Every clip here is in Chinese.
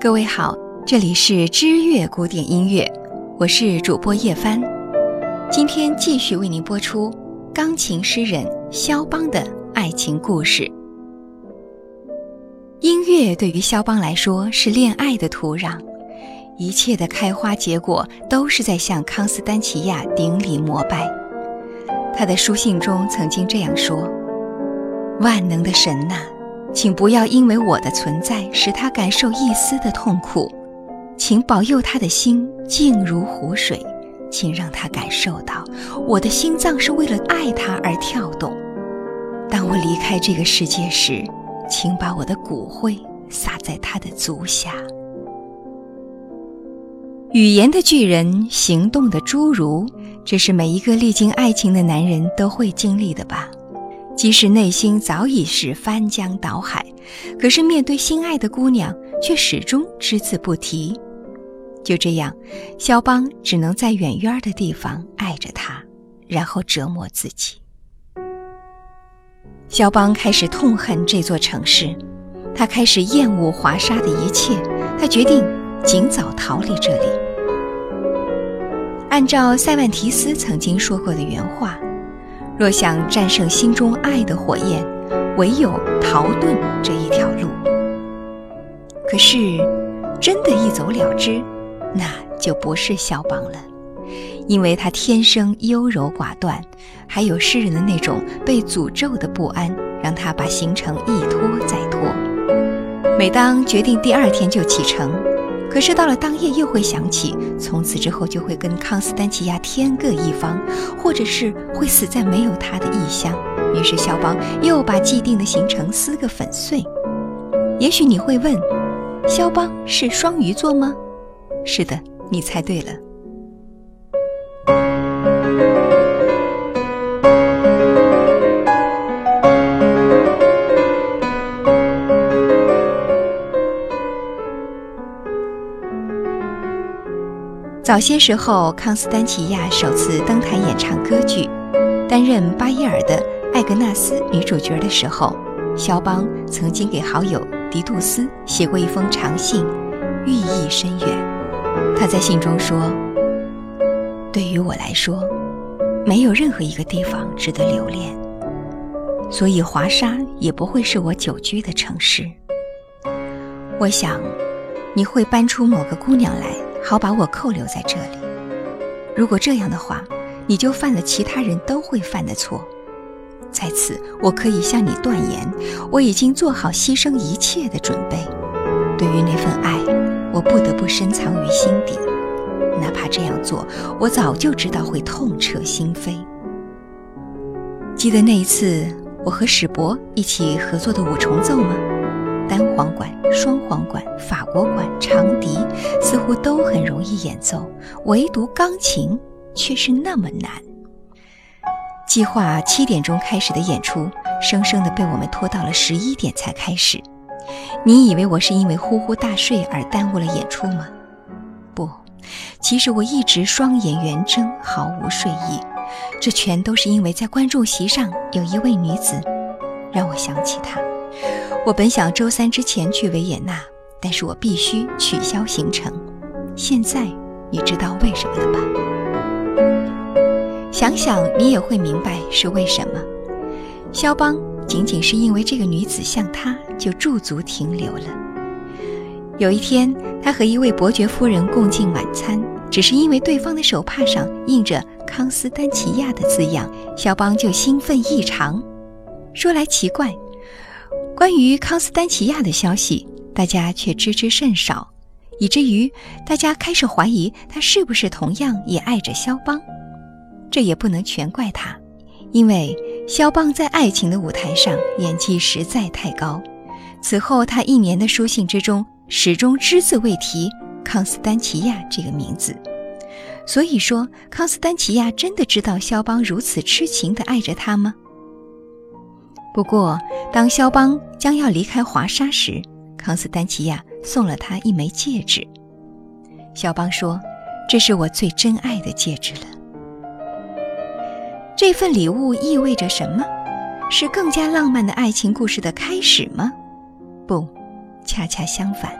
各位好，这里是知乐古典音乐，我是主播叶帆，今天继续为您播出钢琴诗人肖邦的爱情故事。音乐对于肖邦来说是恋爱的土壤，一切的开花结果都是在向康斯丹奇亚顶礼膜拜。他的书信中曾经这样说：“万能的神呐！”请不要因为我的存在使他感受一丝的痛苦，请保佑他的心静如湖水，请让他感受到我的心脏是为了爱他而跳动。当我离开这个世界时，请把我的骨灰撒在他的足下。语言的巨人，行动的侏儒，这是每一个历经爱情的男人都会经历的吧。即使内心早已是翻江倒海，可是面对心爱的姑娘，却始终只字不提。就这样，肖邦只能在远远的地方爱着她，然后折磨自己。肖邦开始痛恨这座城市，他开始厌恶华沙的一切，他决定尽早逃离这里。按照塞万提斯曾经说过的原话。若想战胜心中爱的火焰，唯有逃遁这一条路。可是，真的一走了之，那就不是肖邦了，因为他天生优柔寡断，还有诗人的那种被诅咒的不安，让他把行程一拖再拖。每当决定第二天就启程。可是到了当夜，又会想起从此之后就会跟康斯丹奇亚天各一方，或者是会死在没有他的异乡。于是肖邦又把既定的行程撕个粉碎。也许你会问，肖邦是双鱼座吗？是的，你猜对了。早些时候，康斯丹奇亚首次登台演唱歌剧，担任巴耶尔的艾格纳斯女主角的时候，肖邦曾经给好友迪杜斯写过一封长信，寓意深远。他在信中说：“对于我来说，没有任何一个地方值得留恋，所以华沙也不会是我久居的城市。我想，你会搬出某个姑娘来。”好把我扣留在这里。如果这样的话，你就犯了其他人都会犯的错。在此，我可以向你断言，我已经做好牺牲一切的准备。对于那份爱，我不得不深藏于心底，哪怕这样做，我早就知道会痛彻心扉。记得那一次我和史博一起合作的五重奏吗？簧管、双簧管、法国管、长笛，似乎都很容易演奏，唯独钢琴却是那么难。计划七点钟开始的演出，生生的被我们拖到了十一点才开始。你以为我是因为呼呼大睡而耽误了演出吗？不，其实我一直双眼圆睁，毫无睡意。这全都是因为在观众席上有一位女子，让我想起她。我本想周三之前去维也纳，但是我必须取消行程。现在你知道为什么了吧？想想你也会明白是为什么。肖邦仅仅是因为这个女子像他，就驻足停留了。有一天，他和一位伯爵夫人共进晚餐，只是因为对方的手帕上印着康斯丹奇亚的字样，肖邦就兴奋异常。说来奇怪。关于康斯丹奇亚的消息，大家却知之甚少，以至于大家开始怀疑他是不是同样也爱着肖邦。这也不能全怪他，因为肖邦在爱情的舞台上演技实在太高。此后，他一年的书信之中始终只字未提康斯丹奇亚这个名字。所以说，康斯丹奇亚真的知道肖邦如此痴情地爱着他吗？不过，当肖邦将要离开华沙时，康斯丹奇亚送了他一枚戒指。肖邦说：“这是我最珍爱的戒指了。这份礼物意味着什么？是更加浪漫的爱情故事的开始吗？不，恰恰相反，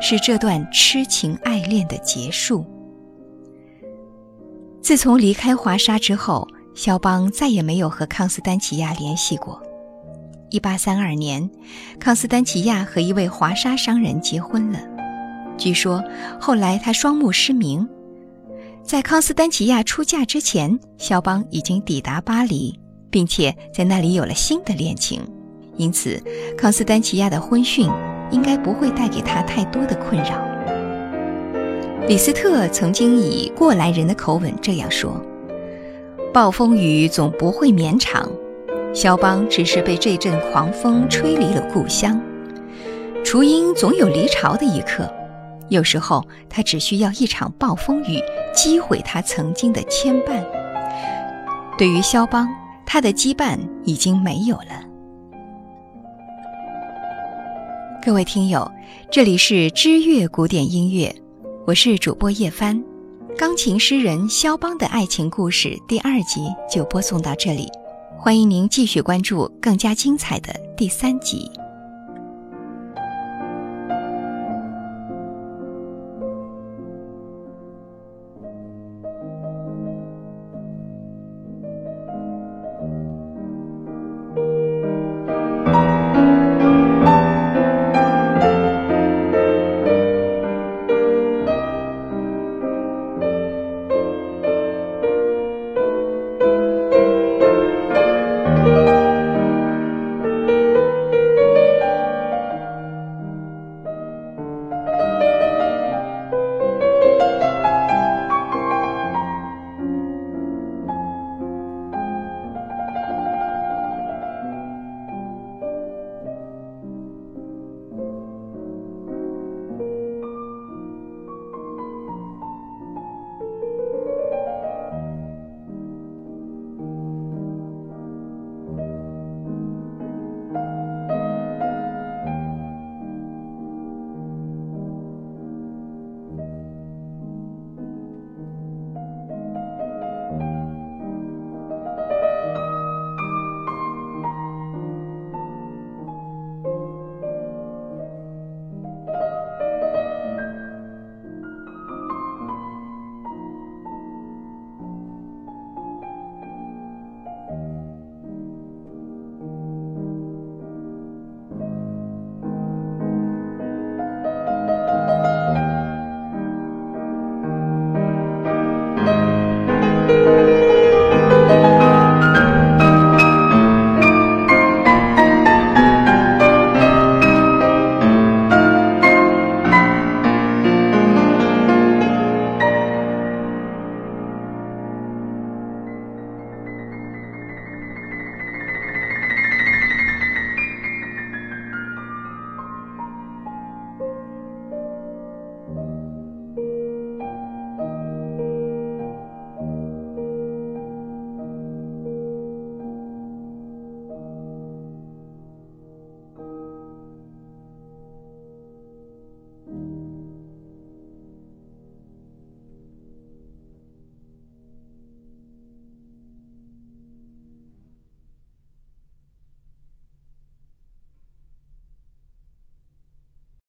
是这段痴情爱恋的结束。自从离开华沙之后，肖邦再也没有和康斯丹奇亚联系过。一八三二年，康斯丹奇亚和一位华沙商人结婚了。据说后来他双目失明。在康斯丹奇亚出嫁之前，肖邦已经抵达巴黎，并且在那里有了新的恋情，因此康斯丹奇亚的婚讯应该不会带给他太多的困扰。李斯特曾经以过来人的口吻这样说：“暴风雨总不会绵长。”肖邦只是被这阵狂风吹离了故乡，雏鹰总有离巢的一刻，有时候他只需要一场暴风雨击毁他曾经的牵绊。对于肖邦，他的羁绊已经没有了。各位听友，这里是知乐古典音乐，我是主播叶帆，钢琴诗人肖邦的爱情故事第二集就播送到这里。欢迎您继续关注更加精彩的第三集。